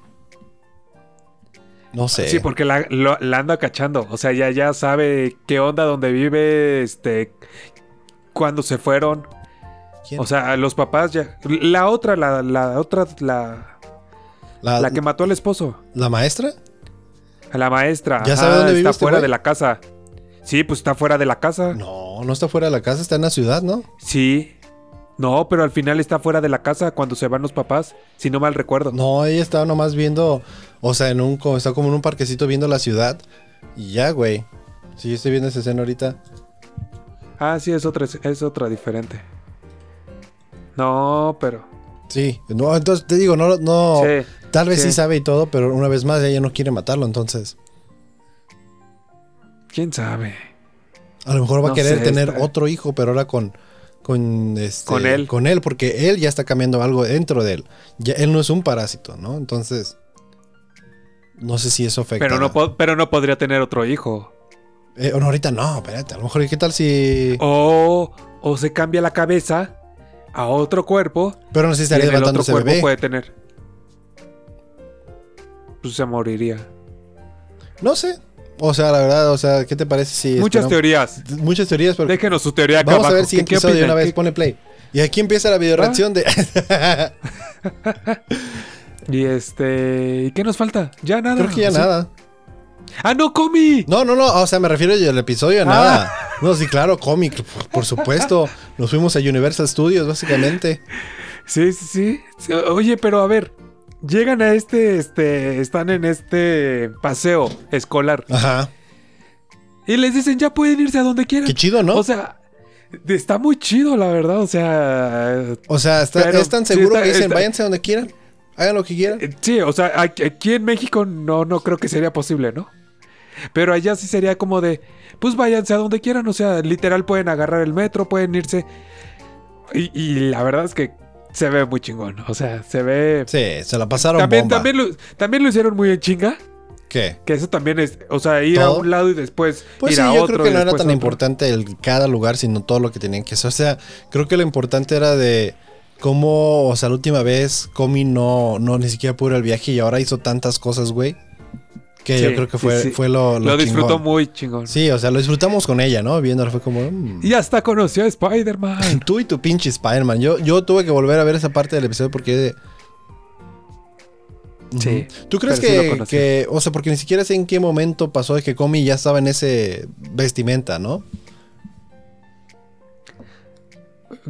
No sé. Sí, porque la, lo- la anda cachando. O sea, ya, ya sabe qué onda, dónde vive, este, cuándo se fueron. ¿Quién? O sea, los papás ya. La otra, la, la otra, la, la, la que mató al esposo. ¿la maestra? A la maestra. ¿Ya sabe dónde vive Está fuera güey? de la casa. Sí, pues está fuera de la casa. No, no está fuera de la casa, está en la ciudad, ¿no? Sí. No, pero al final está fuera de la casa cuando se van los papás, si no mal recuerdo. No, ella estaba nomás viendo, o sea, en un, está como en un parquecito viendo la ciudad. Y ya, güey. Sí, yo estoy viendo esa escena ahorita. Ah, sí, es otra, es otra diferente. No, pero. Sí, no, entonces te digo, no, no, Sí. tal vez sí. sí. sabe y todo, pero una vez más ella no quiere matarlo, entonces ¿Quién sabe? a lo mejor va a querer sé, tener otro hijo, pero ahora con, con, este, Con él. con él, porque él ya está cambiando algo dentro de él. Ya, él no es un parásito, ¿no? Entonces, no sé si eso afecta. Pero no, pero no podría tener otro hijo. Eh, no, ahorita no, espérate, a lo mejor, ¿qué tal si...? O, o se cambia la cabeza a otro cuerpo. Pero no sé si estaría el otro cuerpo bebé. puede tener. Pues se moriría. No sé. O sea, la verdad, o sea, ¿qué te parece si... Muchas esperamos- teorías. Muchas teorías, pero Déjenos su teoría acá vamos a ver si ¿Qué- qué episodio de una vez. ¿Qué- Pone play. Y aquí empieza la video reacción de... Y este. ¿Y qué nos falta? Ya nada. Creo que ya nada. ¡Ah, no, Comi! No, no, no. O sea, me refiero al episodio a nada. No, sí, claro, cómic, por, por supuesto. Nos fuimos a Universal Studios, básicamente. Sí, sí, sí. Oye, pero a ver. Llegan a este, este, están en este paseo escolar Ajá. y les dicen ya pueden irse a donde quieran. Qué chido, ¿no? O sea, está muy chido, la verdad. O sea, O sea, está- es tan sí seguro está- que dicen, está- váyanse donde quieran. Hagan lo que quieran. eh, sí, o sea, aquí en México no, no creo que sería posible, ¿no? Pero allá sí sería como de, pues váyanse a donde quieran. O sea, literal pueden agarrar el metro, pueden irse. Y, y la verdad es que se ve muy chingón. O sea, se ve. Sí, se la pasaron También, bomba. también, lo, también lo hicieron muy en chinga. ¿Qué? Que eso también es, o sea, ir a un lado y después Pues ir sí, a yo creo que no era tan otro. importante el cada lugar, sino todo lo que tenían que hacer. O sea, creo que lo importante era de cómo, o sea, la última vez Comi no, no ni siquiera pudo ir al viaje y ahora hizo tantas cosas, güey. Que yo Sí, creo que sí, fue, sí. fue lo, Lo, disfrutó chingón. muy chingón. Sí, o sea, lo disfrutamos con ella, ¿no? Viéndolo fue como... mm. Y hasta conoció a Spider-Man. Tú y tu pinche Spider-Man. Yo, yo tuve que volver a ver esa parte del episodio porque... Sí. ¿Tú crees sí lo que, que- O sea, porque ni siquiera sé en qué momento pasó de que Comi ya estaba en ese vestimenta, ¿no?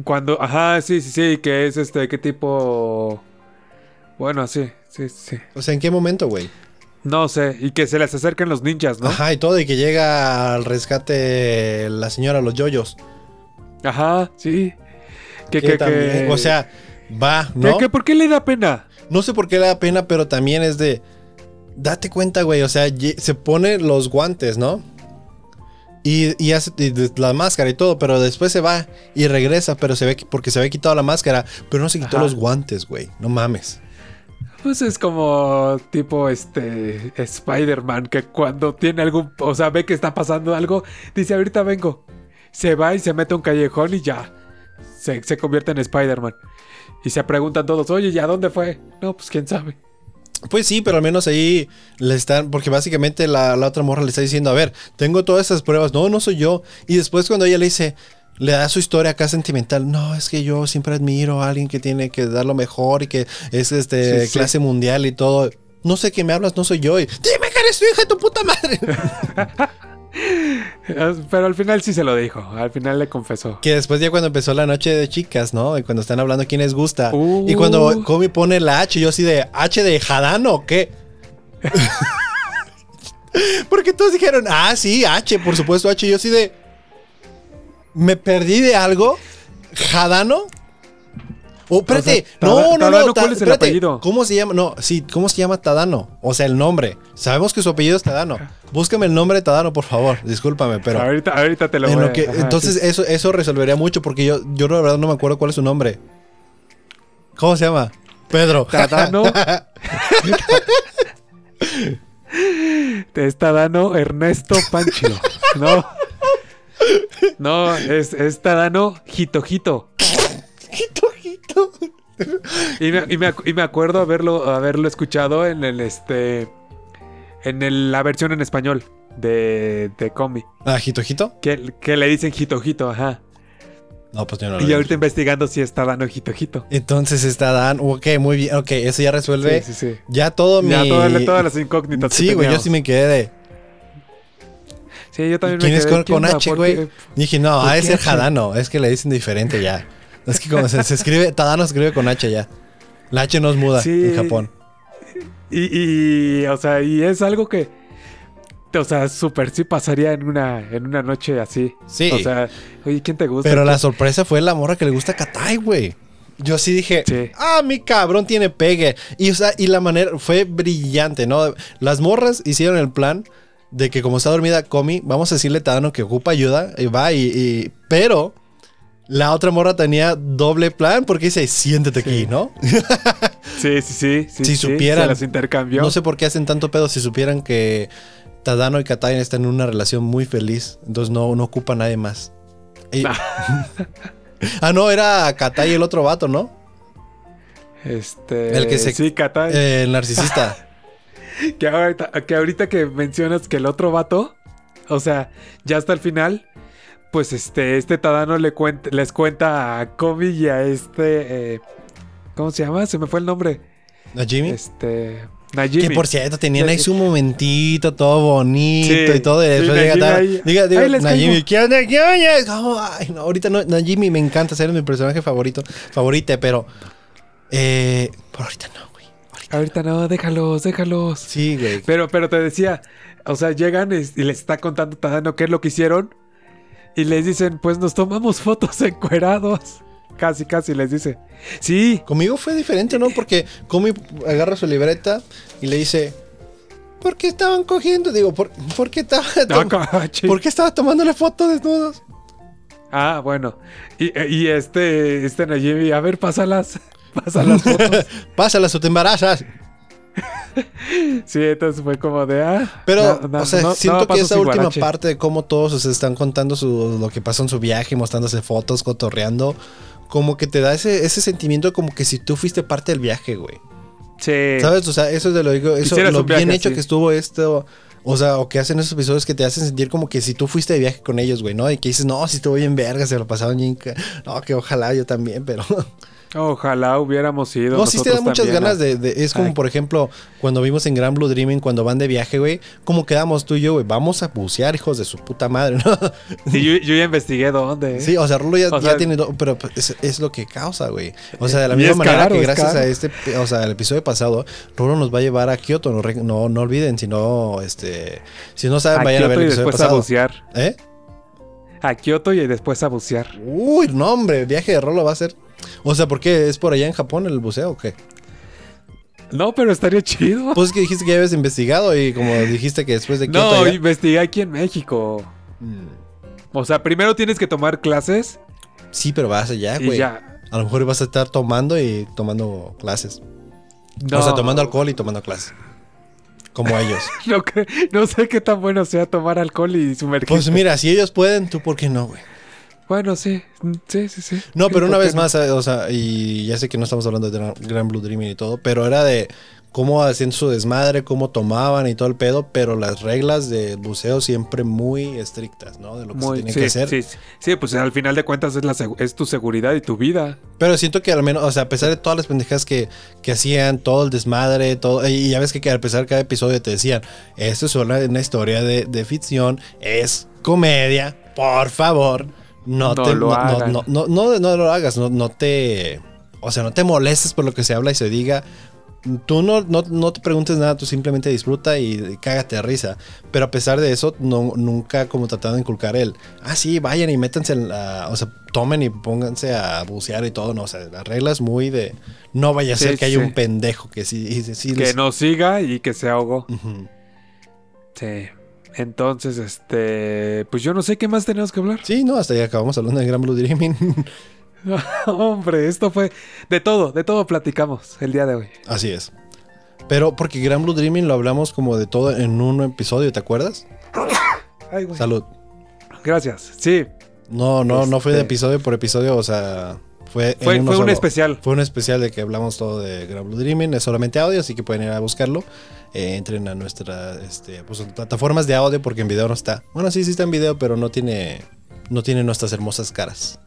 Cuando, ajá, sí, sí, sí, que es este, qué tipo... Bueno, sí, sí, sí. O sea, ¿en qué momento, güey? No sé, y que se les acerquen los ninjas, ¿no? Ajá, y todo, y que llega al rescate la señora Los Yoyos. Ajá, sí. Que, Que que, también- que- O sea, va, ¿no? ¿por qué le da pena? No sé por qué le da pena, pero también es de. Date cuenta, güey. O sea, se pone los guantes, ¿no? Y, y hace la máscara y todo, pero después se va y regresa, pero se ve que- porque se había quitado la máscara, pero no se quitó Ajá. los guantes, güey. No mames. Pues es como tipo este Spider-Man que cuando tiene algún, o sea, ve que está pasando algo, dice ahorita vengo. Se va y se mete a un callejón y ya. Se, se convierte en Spider-Man. Y se preguntan todos, oye, ¿y a dónde fue? No, pues quién sabe. Pues sí, pero al menos ahí le están, porque básicamente la, la otra morra le está diciendo, a ver, tengo todas esas pruebas, no, no soy yo. Y después cuando ella le dice, le da su historia acá sentimental, no, es que yo siempre admiro a alguien que tiene que dar lo mejor y que es este Sí, sí. clase mundial y todo. No sé qué me hablas, no soy yo. Y, Dime que eres tu hija de tu puta madre. Pero al final sí se lo dijo, al final le confesó. que después ya cuando empezó la noche de chicas, ¿no? Y cuando están hablando quién les gusta. Uh. Y cuando Comi pone la H, yo así de H de Jadano, ¿o ¿qué? Porque todos dijeron, ah, sí, H, por supuesto, H. Y yo así de. ¿Me perdí de algo? ¿Jadano? Oh, espérate. O sea, no, Tada- no, no. Ta- ¿cuál es el espérate. apellido? ¿Cómo se llama? No, sí, ¿cómo se llama Tadano? O sea, el nombre. Sabemos que su apellido es Tadano. Búscame el nombre de Tadano, por favor. Discúlpame, pero. ahorita, ahorita te lo En voy lo a- que- ajá, entonces sí. eso, eso resolvería mucho porque yo, yo la verdad no me acuerdo cuál es su nombre. ¿Cómo se llama? Pedro. Tadano. Te está dando Ernesto Pancho. No. No, es, es Tadano Y me, y me y me acuerdo haberlo, haberlo escuchado en el este. En el- la versión en español de, de Comi. Ah, Jitojito. Que, que le dicen Jitojito, ajá. No, pues yo no lo Y ahorita investigando si está dando Jitojito. Entonces está Dan. Ok, muy bien. Ok, eso ya resuelve. Sí, sí, sí. Ya todo mi. Ya todas, todas las incógnitas. Sí, güey, yo sí me quedé de. Sí, yo también ¿Quién me es quedé, con, con onda? H, ¿Por güey? Dije, no, ¿Por ha de ser H? Jadano. Es que le dicen diferente ya. Es que como se, se escribe, Tadano se escribe con H ya. La H no es muda Sí. en Japón. Y, y, o sea, y es algo que, o sea, súper sí pasaría en una, en una noche así. Sí. O sea, oye, ¿quién te gusta? Pero la sorpresa fue la morra que le gusta a Katai, güey. Yo sí dije, Sí. ah, mi cabrón tiene pegue. Y, o sea, y la manera fue brillante, ¿no? Las morras hicieron el plan de que como está dormida Comi, vamos a decirle a Tadano que ocupa ayuda y va y, y- Pero la otra morra tenía doble plan porque dice, siéntete aquí, ¿no? Sí, sí, sí. sí Si supieran- Se las intercambió. No sé por qué hacen tanto pedo si supieran que Tadano y Katai están en una relación muy feliz. Entonces no, no ocupa a nadie más. Y- ah, no, era Katai el otro vato, ¿no? Este. El que se- Sí, Katai. Eh, el narcisista. Que, ahorita, que ahorita que mencionas que el otro vato, o sea, ya hasta el final, pues este, este Tadano le cuenta, les cuenta a Komi y a este. eh, ¿Cómo se llama? Se me fue el nombre. ¿A Jimmy? Este. Najimi. Que por cierto, tenían ahí su momentito todo bonito Sí. y todo. Después Sí, Diga, diga, Najimi. ¿qué onda? ¿Qué onda? Ay, no, ahorita no, Najimi me encanta ser mi personaje favorito, favorita, pero eh, por ahorita no, güey. Ahorita. Ahorita no, déjalos, déjalos. Sí, güey. Pero, pero te decía, o sea, llegan y, y les está contando Tadano qué es lo que hicieron. Y les dicen, pues nos tomamos fotos encuerados. Casi, casi les dice. Sí, Conmigo fue diferente, ¿no? Porque Comi agarra su libreta y le dice, ¿por qué estaban cogiendo? Digo, ¿por, por qué estaba no, coche. ¿por qué estaba tomándole fotos desnudos? Ah, bueno. Y, y este, este Najimi, a ver, pásalas. Pásalas fotos. Pásalas o te embarazas. Sí, entonces fue como de, ah. Pero, no, no, o sea, no, siento que esa última guarache. parte de cómo todos se están contando su- lo que pasó en su viaje, mostrándose fotos, cotorreando, como que te da ese, ese sentimiento como que si tú fuiste parte del viaje, güey. Sí. ¿Sabes? O sea, eso es de lo digo, eso lo un bien viaje hecho así. que estuvo esto. O sea, o que hacen esos episodios que te hacen sentir como que si tú fuiste de viaje con ellos, güey, ¿no? Y que dices, no, si estuvo bien verga, se lo pasaron bien. No, que ojalá yo también, pero. Ojalá hubiéramos ido. No, sí te da muchas también, ganas de, de- Es como, Ay. por ejemplo, cuando vimos en Gran Blue Dreaming, cuando van de viaje, güey, como quedamos tú y yo, güey, vamos a bucear, hijos de su puta madre, ¿no? Sí, yo, yo ya investigué dónde. ¿eh? Sí, o sea, Rulo ya, ya sea- tiene. Pero es, es lo que causa, güey. O sea, de la Y misma manera caro, que gracias a este. O sea, el episodio pasado, Rulo nos va a llevar a Kioto. No, no, no olviden, si no, este. Si no saben, a vayan a ver Kioto el y episodio después a bucear. ¿Eh? A Kioto y después a bucear. Uy, no, hombre, el viaje de Rolo va a ser. O sea, ¿por qué? ¿Es por allá en Japón el buceo o qué? No, pero estaría chido. Pues es que dijiste que ya habías investigado y como dijiste que después de Kioto. no, investigué aquí en México. Mm. O sea, primero tienes que tomar clases Sí, pero vas allá, güey. ya. A lo mejor vas a estar tomando y tomando clases. No, O sea, tomando alcohol y tomando clases. Como ellos. No, sé qué tan bueno sea tomar alcohol y sumergirte. Pues mira, si ellos pueden, tú por qué no, güey. Bueno, sí. Sí, sí, sí. No, pero ¿Por una vez no? más, eh, o sea, y ya sé que no estamos hablando de Gran- Blue Dreaming y todo, pero era de cómo hacían su desmadre, cómo tomaban y todo el pedo, pero las reglas de buceo siempre muy estrictas, ¿no? De lo que Muy- se tiene sí, que hacer. Sí, sí. Sí, pues al final de cuentas es, la es tu seguridad y tu vida. Pero siento que al menos, o sea, a pesar de todas las pendejas que, que hacían, todo el desmadre, todo, y ya ves que, que al empezar cada episodio te decían, esto es una, una historia de, de ficción, es comedia, por favor, no, No te, lo no, no, no, no, no- no lo hagas, no, no te, o sea, no te molestes por lo que se habla y se diga. Tú no, no, no te preguntes nada, tú simplemente disfruta y, cágate de risa. Pero a pesar de eso, no, nunca como tratando de inculcar el, ah, sí, vayan y métanse en la, o sea, tomen y pónganse a bucear y todo, no, o sea, las reglas muy de, no vaya a Sí, ser que haya un pendejo que sí, sí, Que nos siga y que se ahogó. Sí. Entonces, este. Pues yo no sé qué más tenemos que hablar. Sí, no, hasta ahí acabamos hablando de Gran Blue Dreaming. Hombre, esto fue. De todo, de todo platicamos el día de hoy. Así es. Pero porque Gran Blue Dreaming lo hablamos como de todo en un episodio, ¿te acuerdas? Ay. Salud. Gracias. Sí. No, no, no fue de Este- episodio por episodio, o sea, fue, Fue, un especial. Fue un especial de que hablamos todo de Gran Blue Dreaming, es solamente audio, así que pueden ir a buscarlo. Eh, entren a nuestras este, pues, plataformas de audio porque en video no está. Bueno, sí, sí está en video, pero no tiene, no tiene nuestras hermosas caras.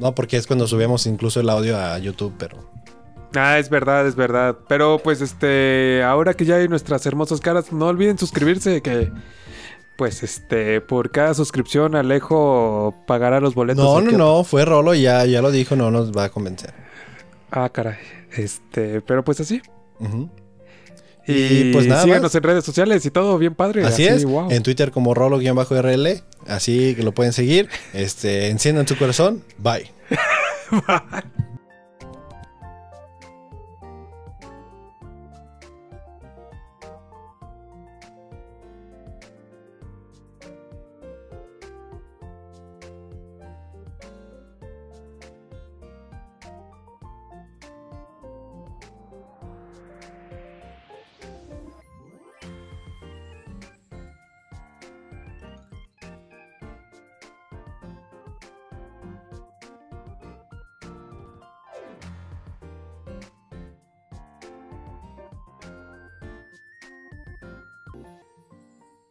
No, porque es cuando subimos incluso el audio a YouTube, pero Ah, es verdad, es verdad. Pero pues este, ahora que ya hay nuestras hermosas caras, no olviden suscribirse que pues este, por cada suscripción Alejo pagará los boletos. no, no, no, fue Rolo, ya, ya lo dijo, no nos va a convencer. Ah, caray. Este, pero pues así. Y, Y, pues, nada síganos más. en redes sociales y todo bien padre. Así es, wow. en Twitter como Rolo-RL, así que lo pueden seguir. Este, enciendan su corazón, bye. Bye.